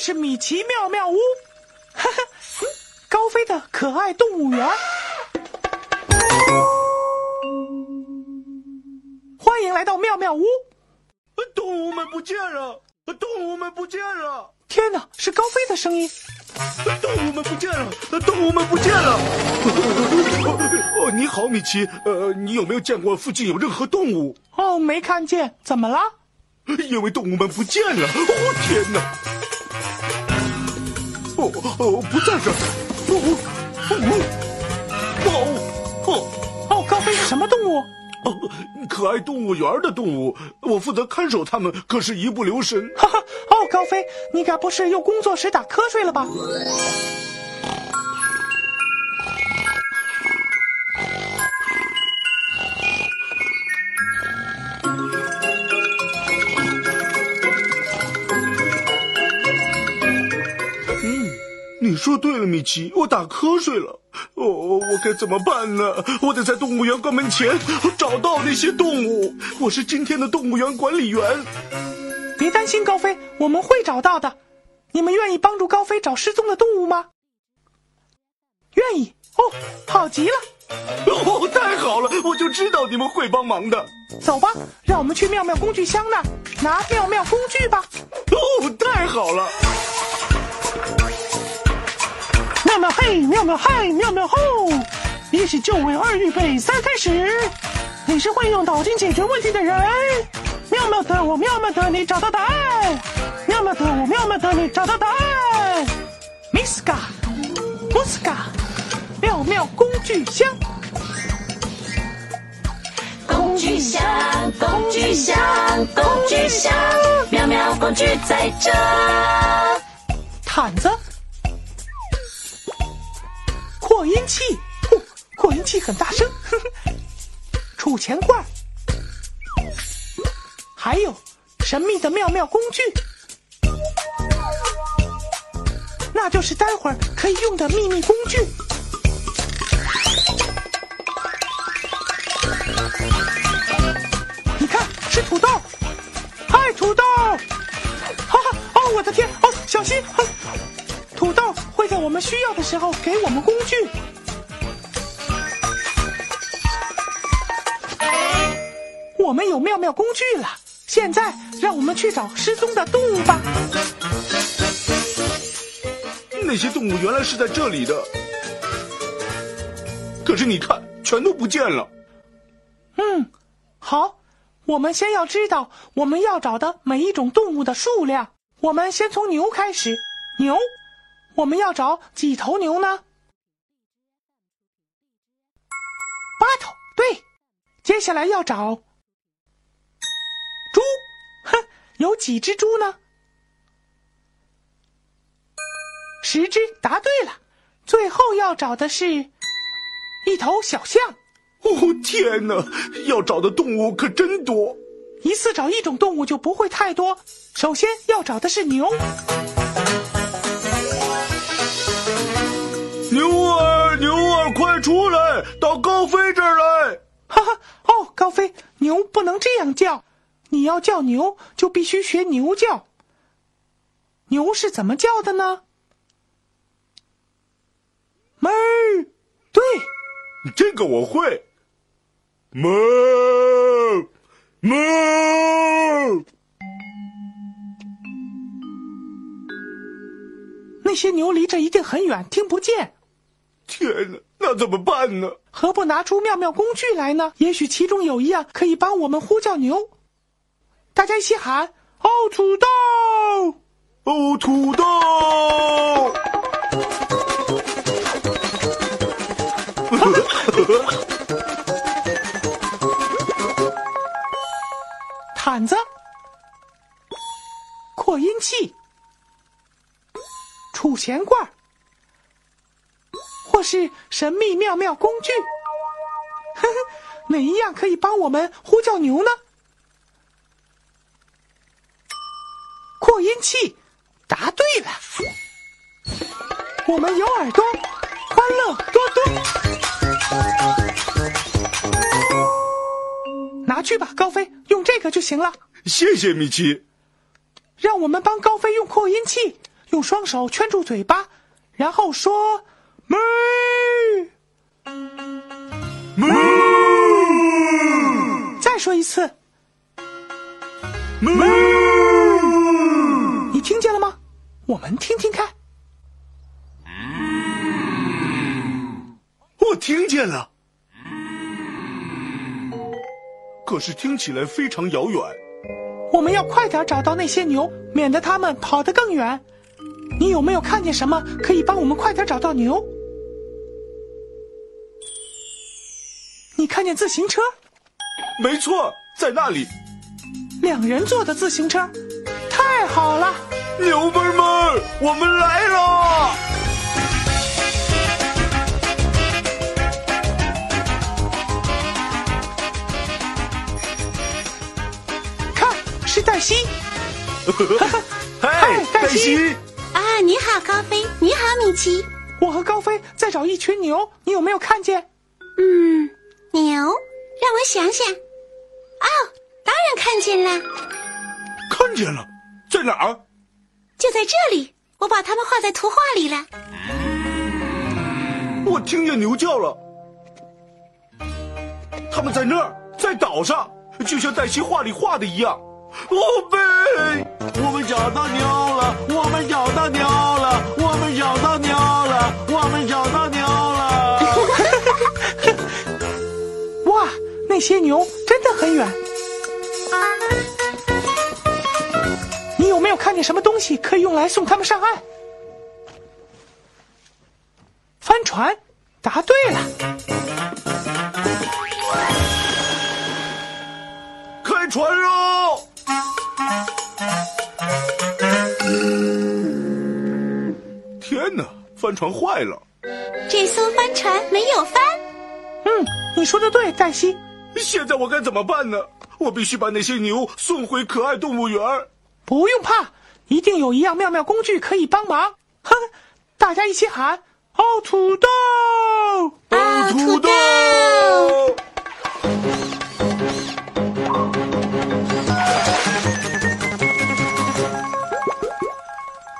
是米奇妙妙屋，哈哈，嗯高飞的可爱动物园。欢迎来到妙妙屋。动物们不见了！动物们不见了！天哪，是高飞的声音。动物们不见了！动物们不见了！哦，你好，米奇。呃，你有没有见过附近有任何动物？哦，没看见，怎么了？因为动物们不见了！哦，天哪！哦，不在这儿！哦哦哦哦哦，高飞是什么动物？哦！可爱动物园的动物，我负责看守它们，可是一不留神。哈哈，哦，高飞，你该不是又工作时打瞌睡了吧？说对了，米奇，我打瞌睡了。哦，我该怎么办呢？我得在动物园关门前找到那些动物。我是今天的动物园管理员。别担心，高飞，我们会找到的。你们愿意帮助高飞找失踪的动物吗？愿意。哦，好极了。哦，太好了，我就知道你们会帮忙的。走吧，让我们去妙妙工具箱那儿拿妙妙工具吧。哦，太好了。妙妙嘿，妙妙嗨，妙妙吼！一起就位，二预备，三开始。你是会用脑筋解决问题的人。妙妙的我，妙妙的你，找到答案。妙妙的我，妙妙的你，找到答案。Miska Muska，，妙妙工具箱。工具箱，工具箱，工具箱，妙妙工具在这。毯子，扩音器很大声。呵 呵储钱罐，还有神秘的妙妙工具，那就是待会儿可以用的秘密工具。你看，是土豆，嗨，土豆！哈哈，哦，我的天，哦，小心！土豆会在我们需要的时候给我们工具。我们有妙妙工具了，现在让我们去找失踪的动物吧。那些动物原来是在这里的，可是你看，全都不见了。嗯，好，我们先要知道我们要找的每一种动物的数量。我们先从牛开始，牛，我们要找几头牛呢？八头，对。接下来要找猪，哼，有几只猪呢？十只，答对了。最后要找的是一头小象。哦天哪，要找的动物可真多。一次找一种动物就不会太多。首先要找的是牛。牛儿，牛儿，快出来，到高飞这儿来！哈哈，哦，高飞，牛不能这样叫，你要叫牛就必须学牛叫。牛是怎么叫的呢？哞儿，对，这个我会。哞哞。那些牛离这一定很远，听不见。天哪，那怎么办呢？何不拿出妙妙工具来呢？也许其中有一样可以帮我们呼叫牛。大家一起喊：“哦，土豆！哦，土豆！” 毯子、扩音器、储钱罐，或是神秘妙妙工具，呵呵，哪一样可以帮我们呼叫牛呢？扩音器，答对了。我们有耳朵，欢乐多多。拿去吧，高飞，用这个就行了。谢谢米奇。让我们帮高飞用扩音器，用双手圈住嘴巴，然后说“哞”。哞。再说一次。哞。我们听听看。我听见了。可是听起来非常遥远。我们要快点找到那些牛，免得它们跑得更远。你有没有看见什么可以帮我们快点找到牛？你看见自行车？没错，在那里。两人坐的自行车，太好了！牛们们，我们来了！看是黛西，嗨，黛西！啊，你好，高飞！你好，米奇！我和高飞在找一群牛，你有没有看见？嗯，牛，让我想想。哦，当然看见了。看见了，在哪儿？就在这里，我把它们画在图画里了。我听见牛叫了，他们在那儿，在岛上，就像黛西画里画的一样。哦贝，我们找到牛了！我们找到牛了！我们找到牛了！我们找到牛了！哇，那些牛真的很远。没有看见什么东西可以用来送他们上岸？帆船，答对了。开船喽！天哪，帆船坏了！这艘帆船没有帆。嗯，你说的对，黛西。现在我该怎么办呢？我必须把那些牛送回可爱动物园。不用怕，一定有一样妙妙工具可以帮忙。哼，大家一起喊：哦，土豆！哦，土豆！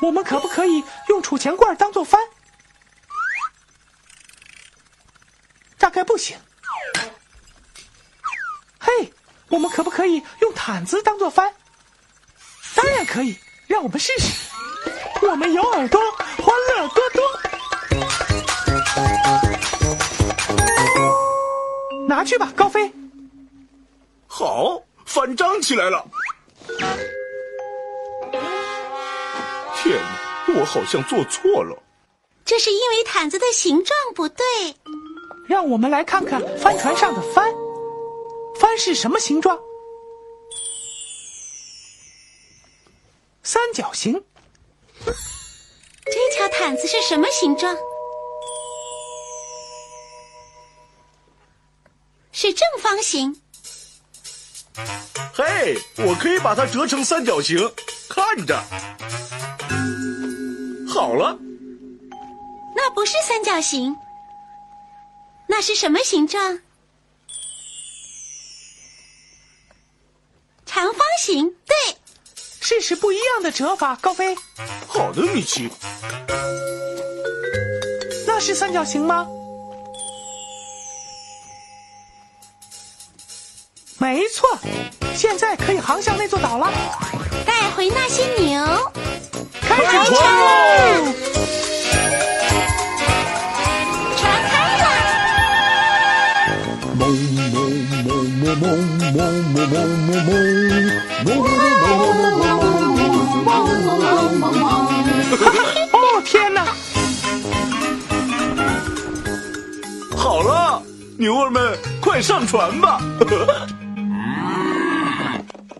我们可不可以用储钱罐当做帆？大概不行。嘿，我们可不可以用毯子当做帆？当然可以，让我们试试。我们有耳朵，欢乐多多。拿去吧，高飞。好，帆张起来了。天哪，我好像做错了。这是因为毯子的形状不对。让我们来看看帆船上的帆。帆是什么形状？三角形。这条毯子是什么形状？是正方形。嘿，我可以把它折成三角形，看着。好了，那不是三角形，那是什么形状？长方形。对，试试不一样的折法，高飞。好的，米奇。那是三角形吗？没错，现在可以航向那座岛了。带回那些牛，开船船喽！船开了。哦天哪！好了，牛儿们，快上船吧！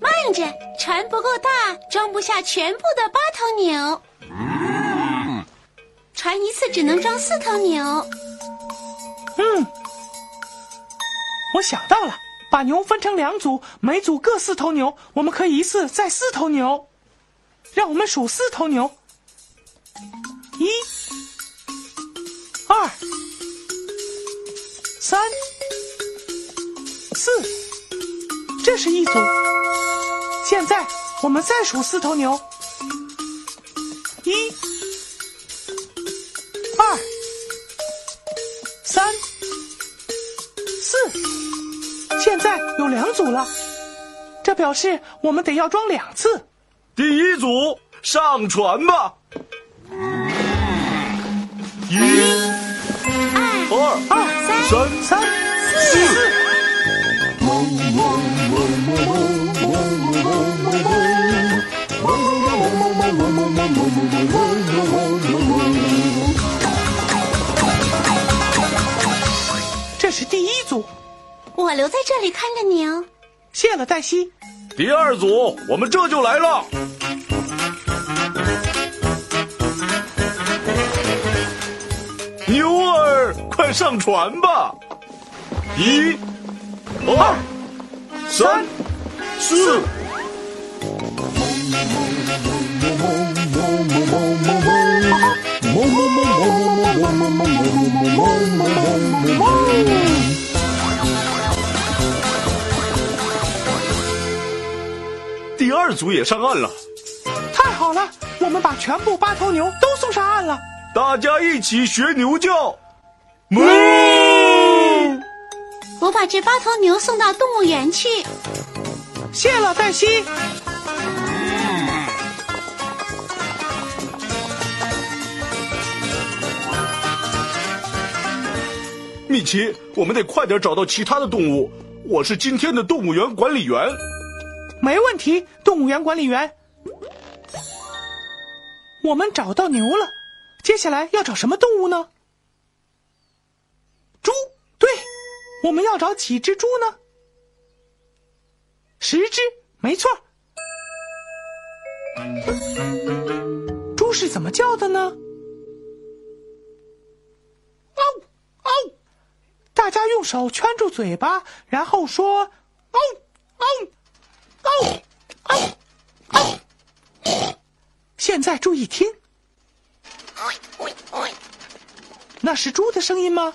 慢着，船不够大，装不下全部的八头牛。船一次只能装四头牛。嗯，我想到了，把牛分成两组，每组各四头牛，我们可以一次载四头牛。让我们数四头牛：一、二、三、四，这是一组。现在我们再数四头牛：一、有两组了，这表示我们得要装两次。第一组上船吧！一、二、二、三、三、四。这是第一组，我留在这里看着你哦。谢了，黛西。第二组，我们这就来了。牛儿，快上船吧！一、二、三、四。二组也上岸了，太好了，我们把全部八头牛都送上岸了。大家一起学牛叫。哞！我把这八头牛送到动物园去。谢了，黛西。米奇，我们得快点找到其他的动物。我是今天的动物园管理员。没问题，动物园管理员。我们找到牛了，接下来要找什么动物呢？猪，对，我们要找几只猪呢？十只，没错。猪是怎么叫的呢？嗷嗷！大家用手圈住嘴巴，然后说嗷嗷。嗷嗷嗷！现在注意听，那是猪的声音吗？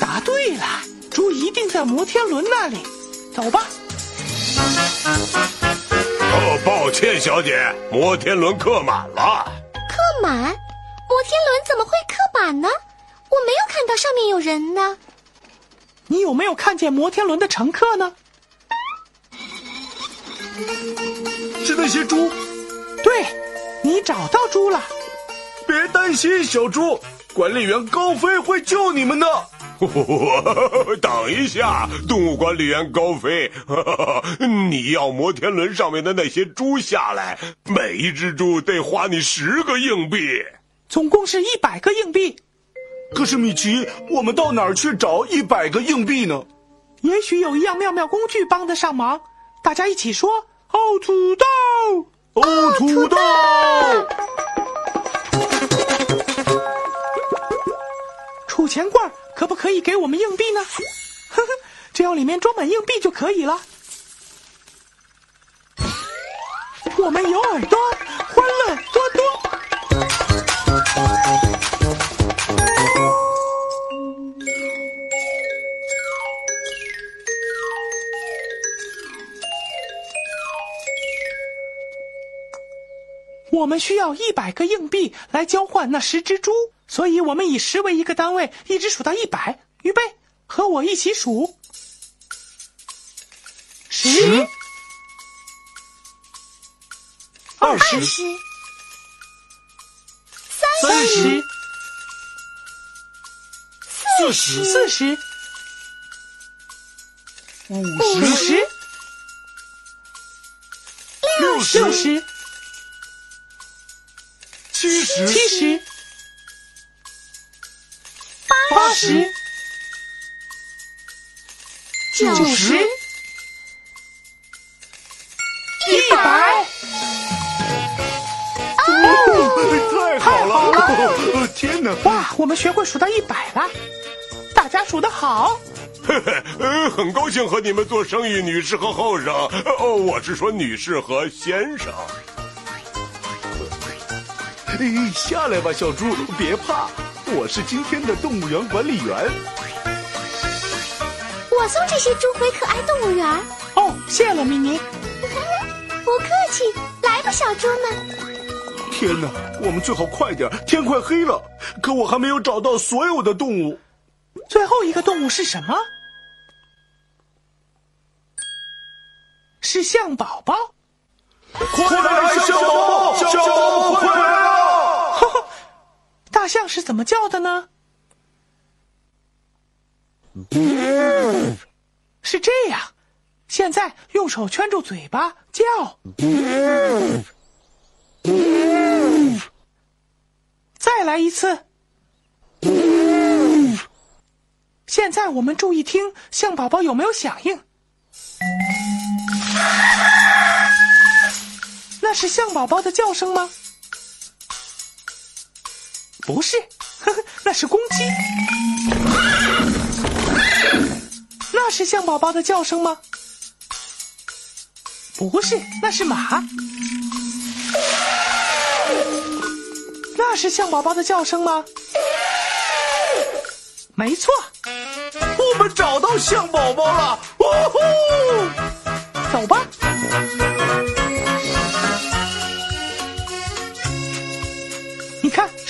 答对了，猪一定在摩天轮那里。走吧。哦，抱歉，小姐，摩天轮客满了。客满？摩天轮怎么会客满呢？我没有看到上面有人呢。你有没有看见摩天轮的乘客呢？是那些猪。对，你找到猪了。别担心，小猪，管理员高飞会救你们的。等一下，动物管理员高飞，你要摩天轮上面的那些猪下来，每一只猪得花你十个硬币，总共是一百个硬币。可是米奇，我们到哪儿去找一百个硬币呢？也许有一样妙妙工具帮得上忙。大家一起说：“哦，土豆，哦，土豆。”储钱罐可不可以给我们硬币呢？呵呵，只要里面装满硬币就可以了。我们有耳朵，欢乐我们需要一百个硬币来交换那十只猪，所以我们以十为一个单位，一直数到一百。预备，和我一起数：十、二十、三十、四十、四十、五十、十、六六十、七十、七十、八十、九十、一百。太好了！哦 天哪！哇，我们学会数到一百了，大家数得好。嘿嘿，呃，很高兴和你们做生意，女士和后生。哦，我是说女士和先生。哎下来吧，小猪，别怕，我是今天的动物园管理员。我送这些猪回可爱动物园。哦，谢了，米妮。不客气，来吧，小猪们。天哪，我们最好快点，天快黑了。可我还没有找到所有的动物。最后一个动物是什么？是象宝宝。快来，小宝宝，小宝宝，快来大象是怎么叫的呢？是这样。现在用手圈住嘴巴叫。再来一次。现在我们注意听，象宝宝有没有响应？那是象宝宝的叫声吗？不是，呵呵，那是公鸡。那是象宝宝的叫声吗？不是，那是马。那是象宝宝的叫声吗？没错，我们找到象宝宝了！呜呼！走吧。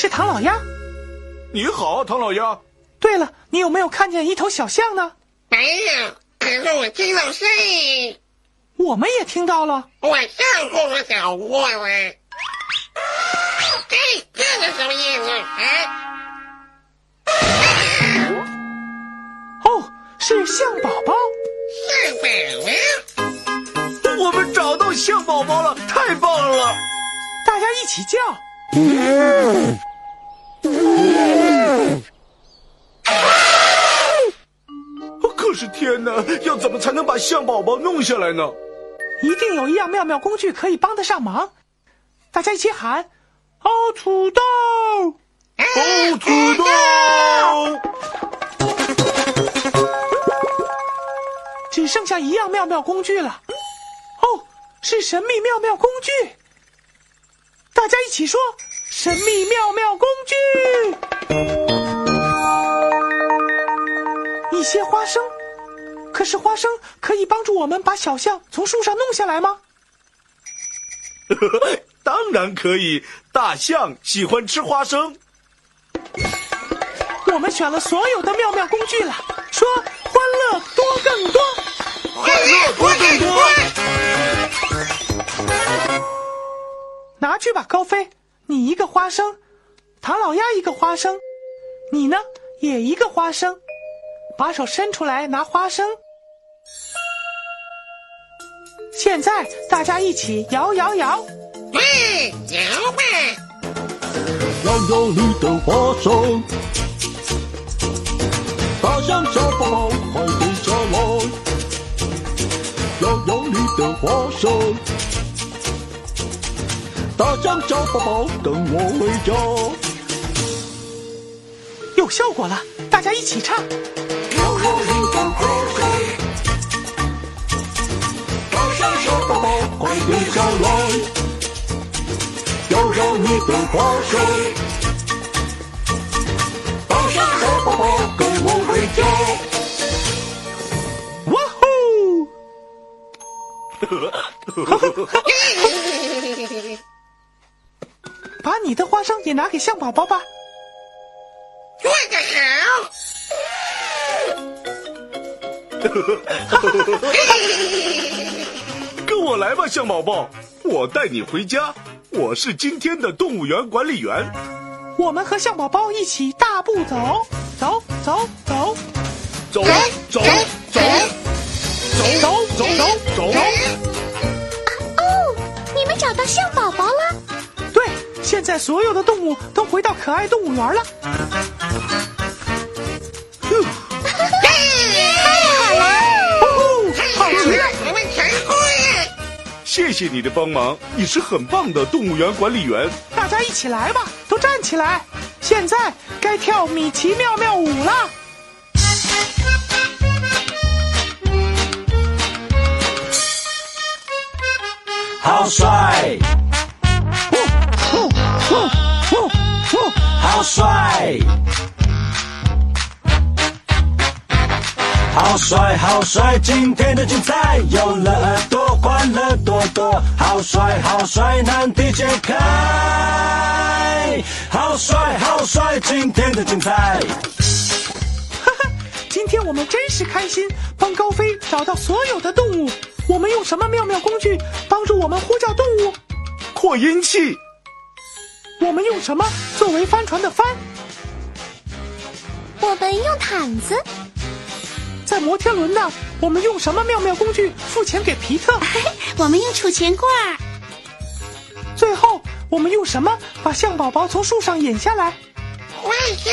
是唐老鸭。你好，唐老鸭。对了，你有没有看见一头小象呢？没有，可是我听到声音，我们也听到了。我上过了小窝了。这这是什么意思？啊？哦，是象宝宝。象宝宝！我们找到象宝宝了，太棒了！大家一起叫。可天哪，要怎么才能把象宝宝弄下来呢？一定有一样妙妙工具可以帮得上忙。大家一起喊：“哦，土豆！哦，土豆！只剩下一样妙妙工具了。哦，是神秘妙妙工具。大家一起说：神秘妙妙工具！一些花生。可是花生可以帮助我们把小象从树上弄下来吗？当然可以，大象喜欢吃花生。我们选了所有的妙妙工具了，说欢乐多更多，欢乐多更多。拿去吧，高飞，你一个花生，唐老鸭一个花生，你呢也一个花生，把手伸出来拿花生。现在大家一起摇摇摇，嗯，摇吧！摇摇你的花生，大象小宝宝快点下来，摇摇你的花生，大象小宝宝跟我回家。有效果了，大家一起唱。快点下来，要让你的花手，大象小宝宝跟我回家。哇呼！把你的花生也拿给象宝宝吧。做得好！跟我来吧，象宝宝，我带你回家。我是今天的动物园管理员。我们和象宝宝一起大步走，走走走，走走走走走走走走。哦，你们找到象宝宝了？对，现在所有的动物都回到可爱动物园了。谢谢你的帮忙，你是很棒的动物园管理员。大家一起来吧，都站起来！现在该跳米奇妙妙舞了。好帅，呼呼呼呼！好帅，好帅，好帅！今天的精彩有了耳朵，欢乐多多。好帅，好帅，难题解开。好帅，好帅！今天的精彩。哈哈，今天我们真是开心，帮高飞找到所有的动物。我们用什么妙妙工具帮助我们呼叫动物？扩音器，我们用什么作为帆船的帆？我们用毯子，在摩天轮呢，我们用什么妙妙工具付钱给皮特？我们用储钱罐，最后，我们用什么把象宝宝从树上引下来？花生，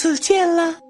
下次见了。